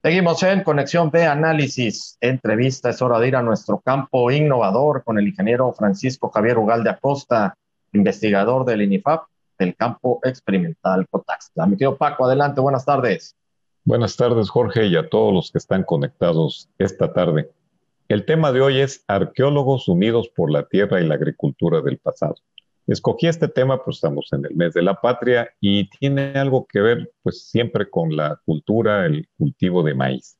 Seguimos en Conexión B Análisis. Entrevista, es hora de ir a nuestro campo innovador con el ingeniero Francisco Javier Ugalde Acosta, investigador del INIFAP del campo experimental Cotaxla. Mi tío Paco, adelante, buenas tardes. Buenas tardes, Jorge, y a todos los que están conectados esta tarde. El tema de hoy es Arqueólogos unidos por la tierra y la agricultura del pasado. Escogí este tema, pues estamos en el mes de la patria y tiene algo que ver, pues siempre con la cultura, el cultivo de maíz.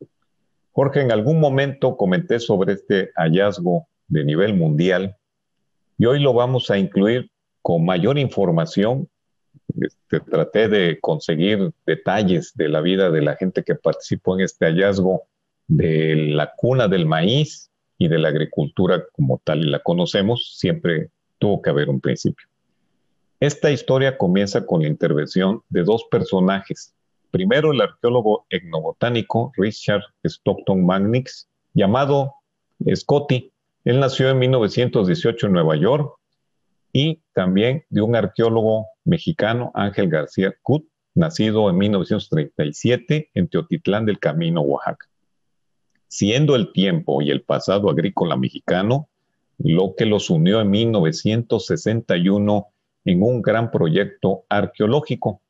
Jorge, en algún momento comenté sobre este hallazgo de nivel mundial y hoy lo vamos a incluir con mayor información. Este, traté de conseguir detalles de la vida de la gente que participó en este hallazgo de la cuna del maíz y de la agricultura como tal y la conocemos, siempre tuvo que haber un principio. Esta historia comienza con la intervención de dos personajes. Primero, el arqueólogo etnobotánico Richard Stockton Magnix, llamado Scotty. Él nació en 1918 en Nueva York y también de un arqueólogo mexicano, Ángel García Cut, nacido en 1937 en Teotitlán del Camino, Oaxaca. Siendo el tiempo y el pasado agrícola mexicano lo que los unió en 1961 en un gran proyecto arqueológico.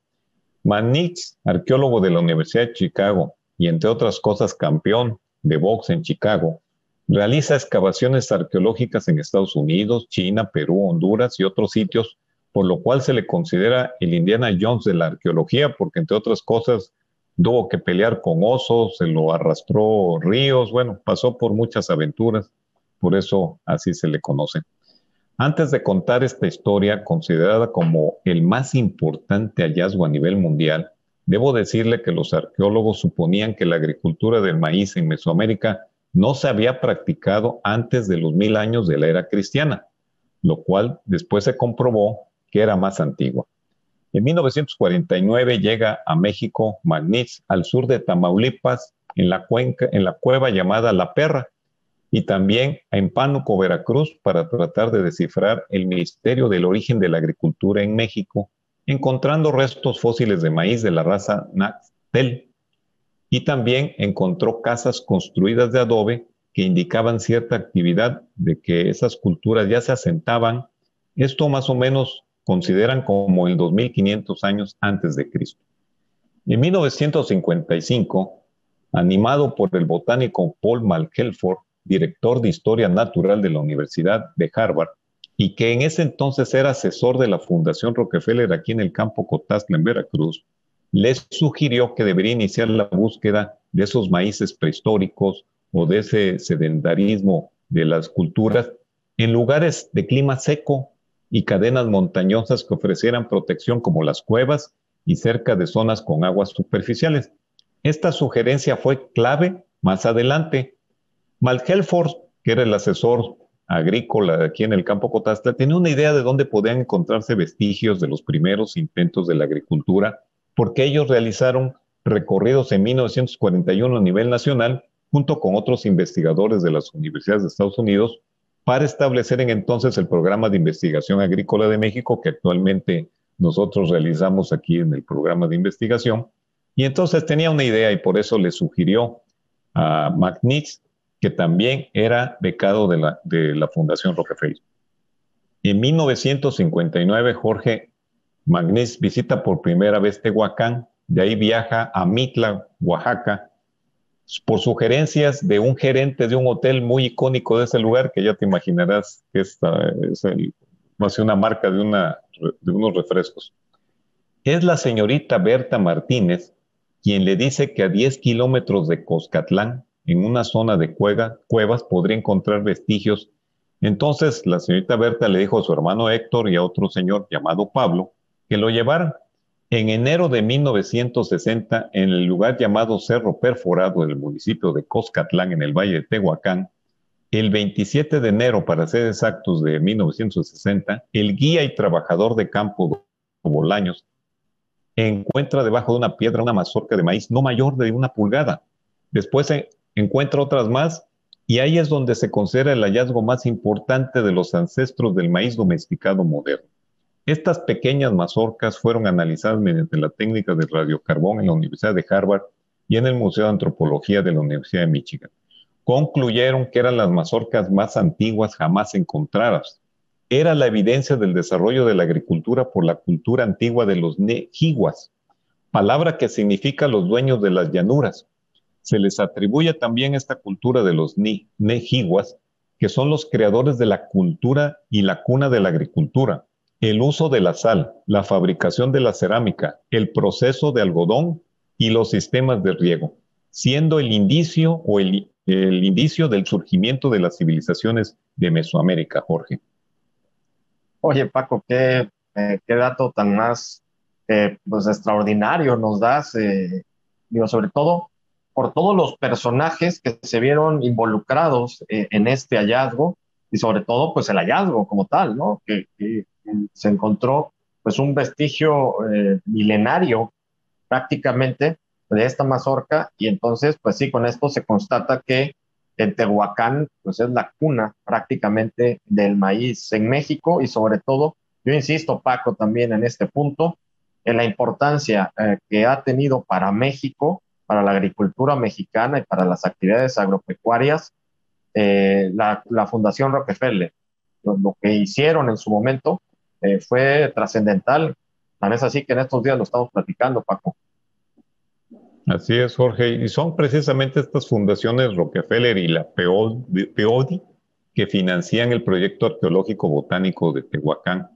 Manix, arqueólogo de la Universidad de Chicago y entre otras cosas campeón de box en Chicago, realiza excavaciones arqueológicas en Estados Unidos, China, Perú, Honduras y otros sitios, por lo cual se le considera el Indiana Jones de la arqueología, porque entre otras cosas tuvo que pelear con osos, se lo arrastró ríos, bueno, pasó por muchas aventuras por eso así se le conoce. Antes de contar esta historia, considerada como el más importante hallazgo a nivel mundial, debo decirle que los arqueólogos suponían que la agricultura del maíz en Mesoamérica no se había practicado antes de los mil años de la era cristiana, lo cual después se comprobó que era más antigua. En 1949 llega a México Magnitz, al sur de Tamaulipas, en la, cuenca, en la cueva llamada La Perra, y también en Pánuco, Veracruz, para tratar de descifrar el misterio del origen de la agricultura en México, encontrando restos fósiles de maíz de la raza Naxtel. Y también encontró casas construidas de adobe que indicaban cierta actividad de que esas culturas ya se asentaban. Esto más o menos consideran como el 2500 años antes de Cristo. En 1955, animado por el botánico Paul Malkelford, director de Historia Natural de la Universidad de Harvard, y que en ese entonces era asesor de la Fundación Rockefeller aquí en el campo Cotazla, en Veracruz, les sugirió que debería iniciar la búsqueda de esos maíces prehistóricos o de ese sedentarismo de las culturas en lugares de clima seco y cadenas montañosas que ofrecieran protección como las cuevas y cerca de zonas con aguas superficiales. Esta sugerencia fue clave más adelante Helford, que era el asesor agrícola aquí en el campo Cotasta, tenía una idea de dónde podían encontrarse vestigios de los primeros intentos de la agricultura, porque ellos realizaron recorridos en 1941 a nivel nacional, junto con otros investigadores de las universidades de Estados Unidos, para establecer en entonces el programa de investigación agrícola de México que actualmente nosotros realizamos aquí en el programa de investigación. Y entonces tenía una idea y por eso le sugirió a McNeese que también era becado de la, de la Fundación Rockefeller. En 1959, Jorge Magnés visita por primera vez Tehuacán, de ahí viaja a Mitla, Oaxaca, por sugerencias de un gerente de un hotel muy icónico de ese lugar, que ya te imaginarás que es, es el, una marca de, una, de unos refrescos. Es la señorita Berta Martínez quien le dice que a 10 kilómetros de Coscatlán en una zona de cuevas podría encontrar vestigios. Entonces la señorita Berta le dijo a su hermano Héctor y a otro señor llamado Pablo que lo llevaran. En enero de 1960, en el lugar llamado Cerro Perforado del municipio de Coscatlán, en el valle de Tehuacán, el 27 de enero, para ser exactos, de 1960, el guía y trabajador de campo Bolaños encuentra debajo de una piedra una mazorca de maíz no mayor de una pulgada. Después encuentra otras más y ahí es donde se considera el hallazgo más importante de los ancestros del maíz domesticado moderno. Estas pequeñas mazorcas fueron analizadas mediante la técnica de radiocarbón en la Universidad de Harvard y en el Museo de Antropología de la Universidad de Michigan. Concluyeron que eran las mazorcas más antiguas jamás encontradas. Era la evidencia del desarrollo de la agricultura por la cultura antigua de los Nejiguas, palabra que significa los dueños de las llanuras. Se les atribuye también esta cultura de los Nejiguas, que son los creadores de la cultura y la cuna de la agricultura el uso de la sal, la fabricación de la cerámica, el proceso de algodón y los sistemas de riego, siendo el indicio o el, indicio del surgimiento de las civilizaciones de Mesoamérica, Jorge. Oye, Paco, qué, eh, dato tan más eh, pues extraordinario nos das, eh, digo, sobre todo por todos los personajes que se vieron involucrados en este hallazgo y sobre todo pues el hallazgo como tal, ¿no? que se encontró pues un vestigio eh, milenario prácticamente de esta mazorca y entonces pues sí, con esto se constata que en Tehuacán pues es la cuna prácticamente del maíz en México y sobre todo, yo insisto Paco también en este punto, en la importancia eh, que ha tenido para México, para la agricultura mexicana y para las actividades agropecuarias, eh, la, la, Fundación Rockefeller. lo, que hicieron en su momento eh, fue trascendental. Tan es así que en estos días lo estamos platicando, Paco. Así es, Jorge. Y son precisamente estas fundaciones Rockefeller y la Peodi que financian el proyecto arqueológico botánico de Tehuacán.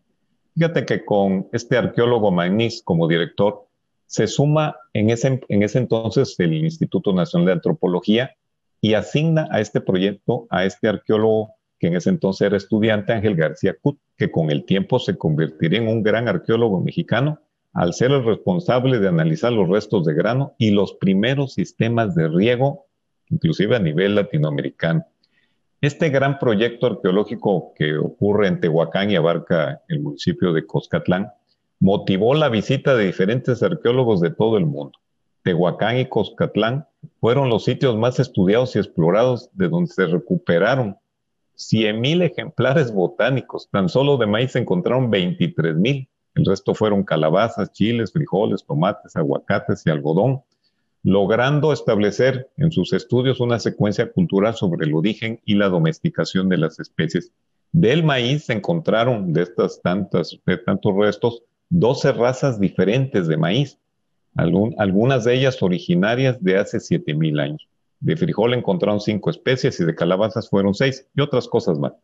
Fíjate que con este arqueólogo Magnis como director, se suma en ese, en ese entonces el Instituto Nacional de Antropología y asigna a este proyecto a este arqueólogo que en ese entonces era estudiante, Ángel García Cut, que con el tiempo se convertiría en un gran arqueólogo mexicano al ser el responsable de analizar los restos de grano y los primeros sistemas de riego, inclusive a nivel latinoamericano. Este gran proyecto arqueológico que ocurre en Tehuacán y abarca el municipio de Coscatlán, motivó la visita de diferentes arqueólogos de todo el mundo. Tehuacán y Coscatlán fueron los sitios más estudiados y explorados de donde se recuperaron 100.000 ejemplares botánicos. Tan solo de maíz se encontraron 23.000. El resto fueron calabazas, chiles, frijoles, tomates, aguacates y algodón, logrando establecer en sus estudios una secuencia cultural sobre el origen y la domesticación de las especies. Del maíz se encontraron de estas tantas, de tantos restos, 12 razas diferentes de maíz, algunas de ellas originarias de hace 7.000 años. De frijol encontraron cinco especies y de calabazas fueron seis y otras cosas más.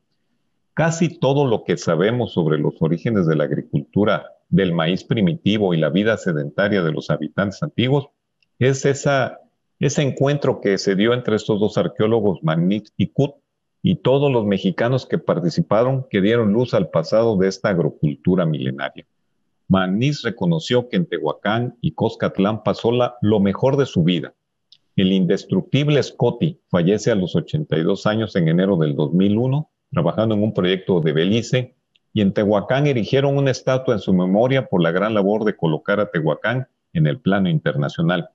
Casi todo lo que sabemos sobre los orígenes de la agricultura, del maíz primitivo y la vida sedentaria de los habitantes antiguos es esa, ese encuentro que se dio entre estos dos arqueólogos, Magnit y Kut, y todos los mexicanos que participaron que dieron luz al pasado de esta agrocultura milenaria. Magnit reconoció que en Tehuacán y Coscatlán pasó la, lo mejor de su vida, el indestructible Scotty fallece a los 82 años en enero del 2001, trabajando en un proyecto de Belice, y en Tehuacán erigieron una estatua en su memoria por la gran labor de colocar a Tehuacán en el plano internacional.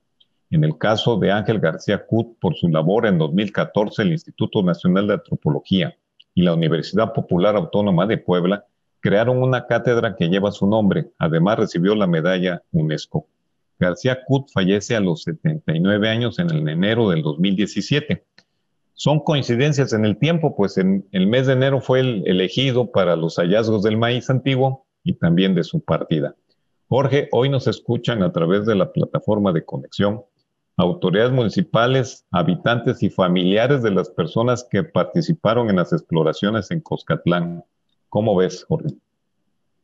En el caso de Ángel García Cut, por su labor en 2014, el Instituto Nacional de Antropología y la Universidad Popular Autónoma de Puebla crearon una cátedra que lleva su nombre. Además, recibió la medalla UNESCO. García Cut fallece a los 79 años en el enero del 2017. Son coincidencias en el tiempo, pues en el mes de enero fue el elegido para los hallazgos del maíz antiguo y también de su partida. Jorge, hoy nos escuchan a través de la plataforma de conexión autoridades municipales, habitantes y familiares de las personas que participaron en las exploraciones en Coscatlán. ¿Cómo ves, Jorge?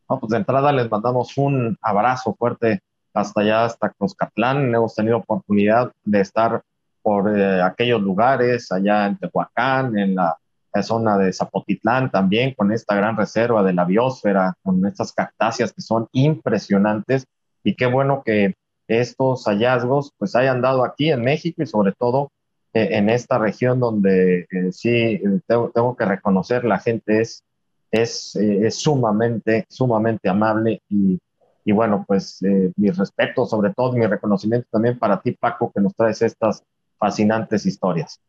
pues de entrada les mandamos un abrazo fuerte hasta allá, hasta Coscatlán. Hemos tenido oportunidad de estar por eh, aquellos lugares, allá en Tehuacán, en la, zona de Zapotitlán también, con esta gran reserva de la biosfera, con estas cactáceas que son impresionantes. Y qué bueno que estos hallazgos pues hayan dado aquí en México y sobre todo eh, en esta región donde eh, sí tengo, tengo, que reconocer la gente es, es, es sumamente, sumamente amable y y bueno, pues eh, mi respeto, sobre todo mi reconocimiento también para ti, Paco, que nos traes estas fascinantes historias.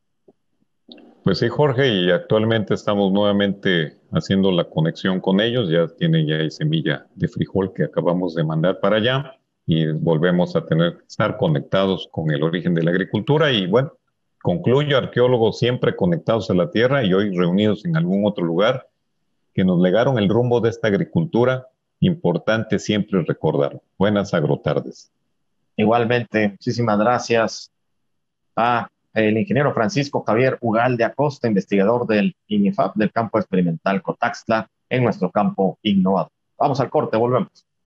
Pues sí, Jorge, y actualmente estamos nuevamente haciendo la conexión con ellos. Ya tiene ya semilla de frijol que acabamos de mandar para allá. y volvemos a tener estar conectados con el origen de la agricultura y bueno, concluyo arqueólogos siempre conectados a la tierra y hoy reunidos en algún otro lugar que nos legaron el rumbo de esta agricultura, importante siempre recordar. Buenas agrotardes. Igualmente, muchísimas gracias a el ingeniero Francisco Javier Ugal de Acosta, investigador del INIFAP del campo experimental Cotaxtla en nuestro campo innovador. Vamos al corte, volvemos.